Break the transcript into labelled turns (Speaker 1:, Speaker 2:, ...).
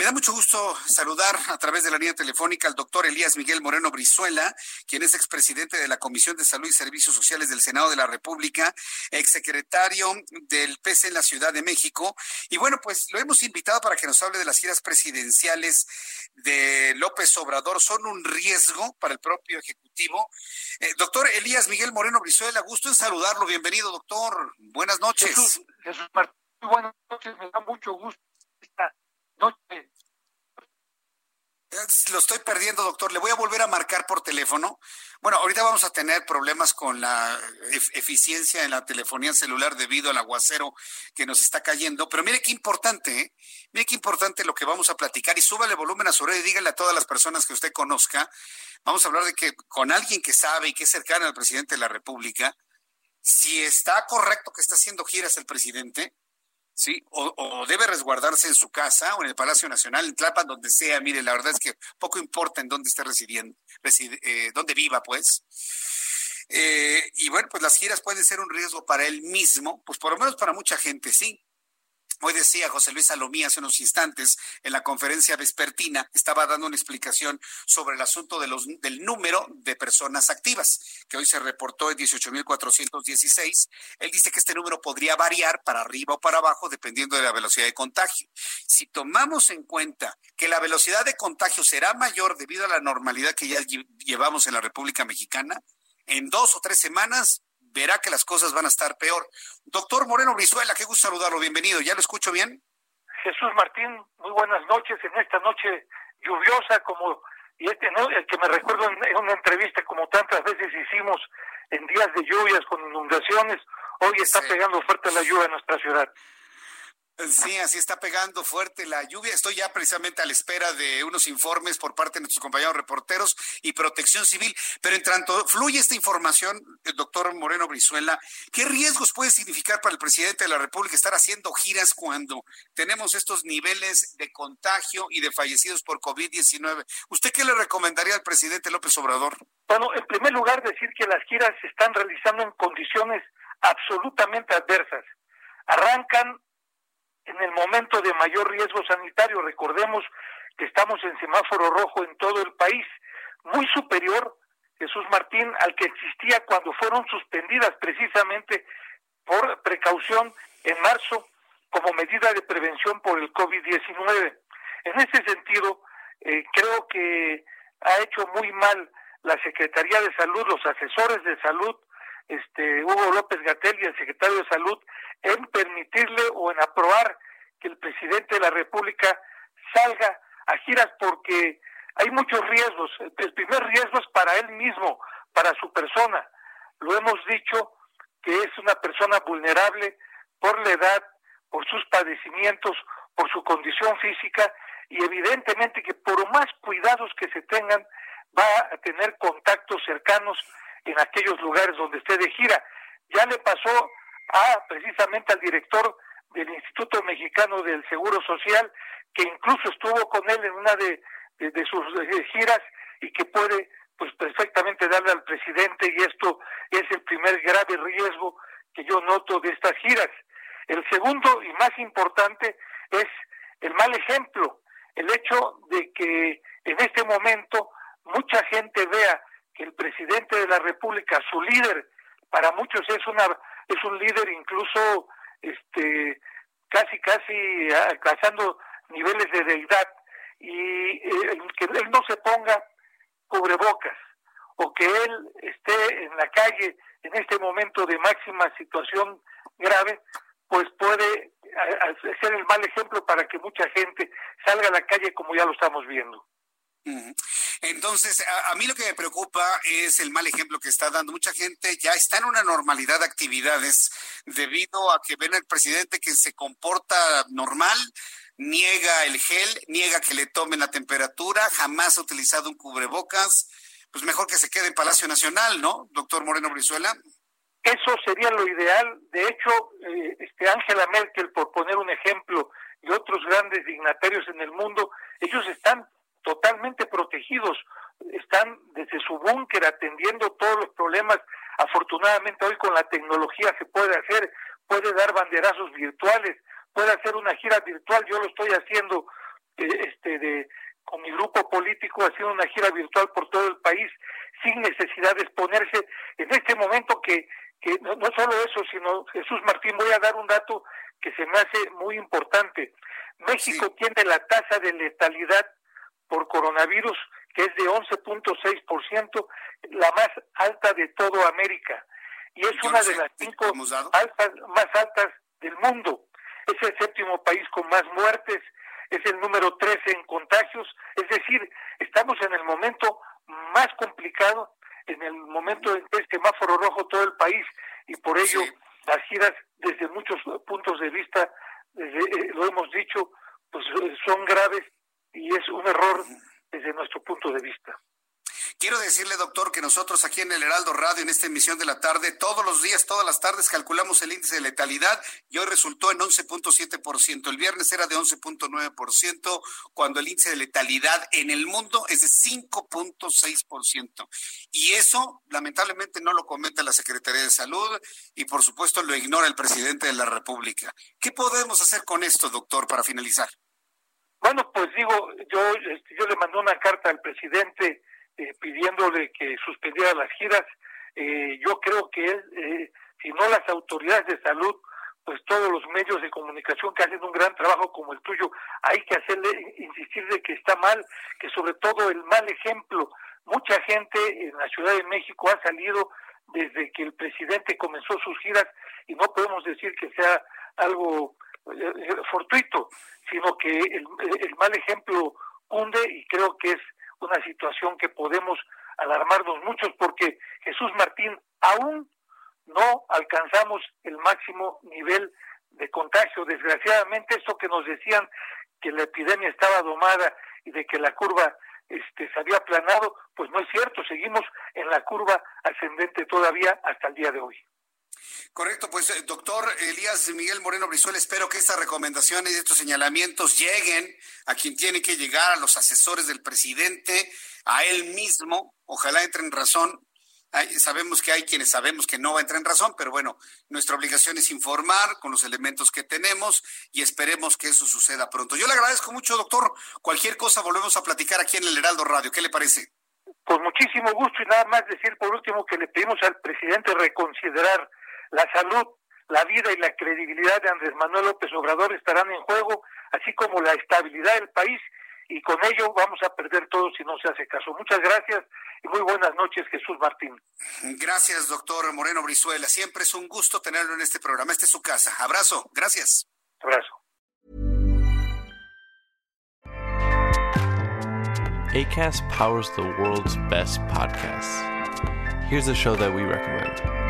Speaker 1: Me da mucho gusto saludar a través de la línea telefónica al doctor Elías Miguel Moreno Brizuela, quien es expresidente de la Comisión de Salud y Servicios Sociales del Senado de la República, exsecretario del PC en la Ciudad de México. Y bueno, pues lo hemos invitado para que nos hable de las giras presidenciales de López Obrador. ¿Son un riesgo para el propio Ejecutivo? Eh, doctor Elías Miguel Moreno Brizuela, gusto en saludarlo. Bienvenido, doctor. Buenas noches.
Speaker 2: Jesús, Jesús Martín, buenas noches. Me da mucho gusto esta noche.
Speaker 1: Lo estoy perdiendo, doctor. Le voy a volver a marcar por teléfono. Bueno, ahorita vamos a tener problemas con la ef- eficiencia en la telefonía celular debido al aguacero que nos está cayendo. Pero mire qué importante, ¿eh? Mire qué importante lo que vamos a platicar. Y súbale volumen a su red y dígale a todas las personas que usted conozca. Vamos a hablar de que con alguien que sabe y que es cercano al presidente de la República, si está correcto que está haciendo giras el presidente, ¿sí? O, debe resguardarse en su casa o en el Palacio Nacional, en Tlalpan, donde sea. Mire, la verdad es que poco importa en dónde esté residiendo, reside, eh, dónde viva, pues. Eh, y bueno, pues las giras pueden ser un riesgo para él mismo, pues por lo menos para mucha gente, sí. Hoy decía José Luis Salomía hace unos instantes en la conferencia vespertina, estaba dando una explicación sobre el asunto de los, del número de personas activas, que hoy se reportó en 18.416. Él dice que este número podría variar para arriba o para abajo dependiendo de la velocidad de contagio. Si tomamos en cuenta que la velocidad de contagio será mayor debido a la normalidad que ya lle- llevamos en la República Mexicana, en dos o tres semanas verá que las cosas van a estar peor. Doctor Moreno Brizuela, qué gusto saludarlo, bienvenido. ¿Ya lo escucho bien?
Speaker 2: Jesús Martín, muy buenas noches en esta noche lluviosa como y este no el que me recuerdo en, en una entrevista como tantas veces hicimos en días de lluvias con inundaciones hoy está
Speaker 1: Sí.
Speaker 2: pegando fuerte la lluvia en nuestra ciudad
Speaker 1: Sí, así está pegando fuerte la lluvia. Estoy ya precisamente a la espera de unos informes por parte de nuestros compañeros reporteros y protección civil. Pero en tanto fluye esta información, doctor Moreno Brizuela, ¿qué riesgos puede significar para el presidente de la República estar haciendo giras cuando tenemos estos niveles de contagio y de fallecidos por COVID-19? ¿Usted qué le recomendaría al presidente López Obrador?
Speaker 2: bueno en primer lugar decir que las giras se están realizando en condiciones absolutamente adversas arrancan en el momento de mayor riesgo sanitario. Recordemos que estamos en semáforo rojo en todo el país, muy superior, Jesús Martín, al que existía cuando fueron suspendidas precisamente por precaución en marzo como medida de prevención por el COVID-19. En ese sentido, eh, creo que ha hecho muy mal la Secretaría de Salud, los asesores de salud, este Hugo López Gatel y el secretario de Salud, en permitirle o en aprobar que el presidente de la República salga a giras porque hay muchos riesgos. El primer riesgo es para él mismo, para su persona. Lo hemos dicho que es una persona vulnerable por la edad, por sus padecimientos, por su condición física y evidentemente que por más cuidados que se tengan va a tener contactos cercanos en aquellos lugares donde esté de gira. Ya le pasó a precisamente al director del Instituto Mexicano del Seguro Social, que incluso estuvo con él en una de, de, de sus de giras y que puede pues perfectamente darle al presidente y es el primer grave riesgo que yo noto de estas giras. El segundo y más importante es el mal ejemplo, el hecho de que en este momento mucha gente vea que el presidente de la República, su líder, para muchos es una es un líder incluso este casi casi alcanzando niveles de deidad y eh, que él no se ponga cubrebocas o que él esté en la calle en este momento de máxima situación grave, pues puede ser el mal ejemplo para que mucha gente salga a la calle como ya lo estamos viendo.
Speaker 1: Entonces, a, mí lo que me preocupa es el mal ejemplo que está dando. Mucha gente ya está en una normalidad de actividades debido a que ven al presidente que se comporta normal, niega el gel, niega que le tomen la temperatura, jamás ha utilizado un cubrebocas. Pues mejor que se quede en Palacio Nacional, ¿no, doctor Moreno Brizuela?
Speaker 2: Eso sería lo ideal. De hecho, eh, este Angela Merkel, por poner un ejemplo, y otros grandes dignatarios en el mundo, ellos están totalmente protegidos, están desde atendiendo todos los problemas. Afortunadamente hoy con la tecnología se puede hacer, puede dar banderazos virtuales, puede hacer una gira virtual. Yo lo estoy haciendo eh, este de con mi grupo político haciendo una gira virtual por todo el país sin necesidad de exponerse en este momento que que no, no solo eso, sino Jesús Martín, voy a dar un dato que se me hace muy importante. México tiene la tasa de letalidad por coronavirus que es de 11.6%, la más alta de toda América. Y es una de las cinco altas, más altas del mundo. Es el séptimo país con más muertes, es el número 13 en contagios. Es decir, estamos en el momento más complicado, en el momento en que es semáforo rojo todo el país y por ello las giras desde muchos puntos de vista, eh, lo hemos dicho, pues eh, son graves y es un error desde nuestro punto de vista.
Speaker 1: Quiero decirle, doctor, que nosotros aquí en el Heraldo Radio, en esta emisión de la tarde, todos los días, todas las tardes, calculamos el índice de letalidad y hoy resultó en 11.7%. El viernes era de 11.9%, cuando el índice de letalidad en el mundo es de 5.6%. Y eso, lamentablemente, no lo comenta la Secretaría de Salud y, por supuesto, lo ignora el presidente de la República. ¿Qué podemos hacer con esto, doctor, para finalizar?
Speaker 2: Bueno, pues digo, yo, este, yo le mandé una carta al presidente eh, pidiéndole que suspendiera las giras. Eh, yo creo que eh, si no las autoridades de salud, pues todos los medios de comunicación que hacen un gran trabajo como el tuyo, hay que hacerle insistir de que está mal, que sobre todo el mal ejemplo. Mucha gente en la Ciudad de México ha salido desde que el presidente comenzó sus giras y no podemos decir que sea algo fortuito, sino que el, mal ejemplo hunde y creo que es una situación que podemos alarmarnos muchos porque Jesús Martín aún no alcanzamos el máximo nivel de contagio. Desgraciadamente, eso que nos decían que la epidemia estaba domada y de que la curva este, se había aplanado, pues no es cierto, seguimos en la curva ascendente todavía hasta el día de hoy.
Speaker 1: Correcto, pues eh, doctor Elías Miguel Moreno Brizuela, espero que estas recomendaciones y estos señalamientos lleguen a quien tiene que llegar, a los asesores del presidente, a él mismo, ojalá entre en razón. sabemos que hay quienes sabemos que no va a entrar en razón, pero bueno, nuestra obligación es informar con los elementos que tenemos y esperemos que eso suceda pronto. Yo le agradezco mucho, doctor. Cualquier cosa volvemos a platicar aquí en el Heraldo Radio. ¿Qué le parece?
Speaker 2: Con muchísimo gusto y nada más decir por último que le pedimos al presidente reconsiderar la salud, la vida y la credibilidad de Andrés Manuel López Obrador estarán en juego, así como la estabilidad del país, y con ello vamos a perder todo si no se hace caso. Muchas gracias y muy buenas noches, Jesús Martín.
Speaker 1: Gracias, doctor Moreno Brizuela. Siempre es un gusto tenerlo en este programa. Esta es su casa. Abrazo. Gracias.
Speaker 2: Abrazo.
Speaker 3: ACAST powers the world's best podcasts. Here's a show that we recommend.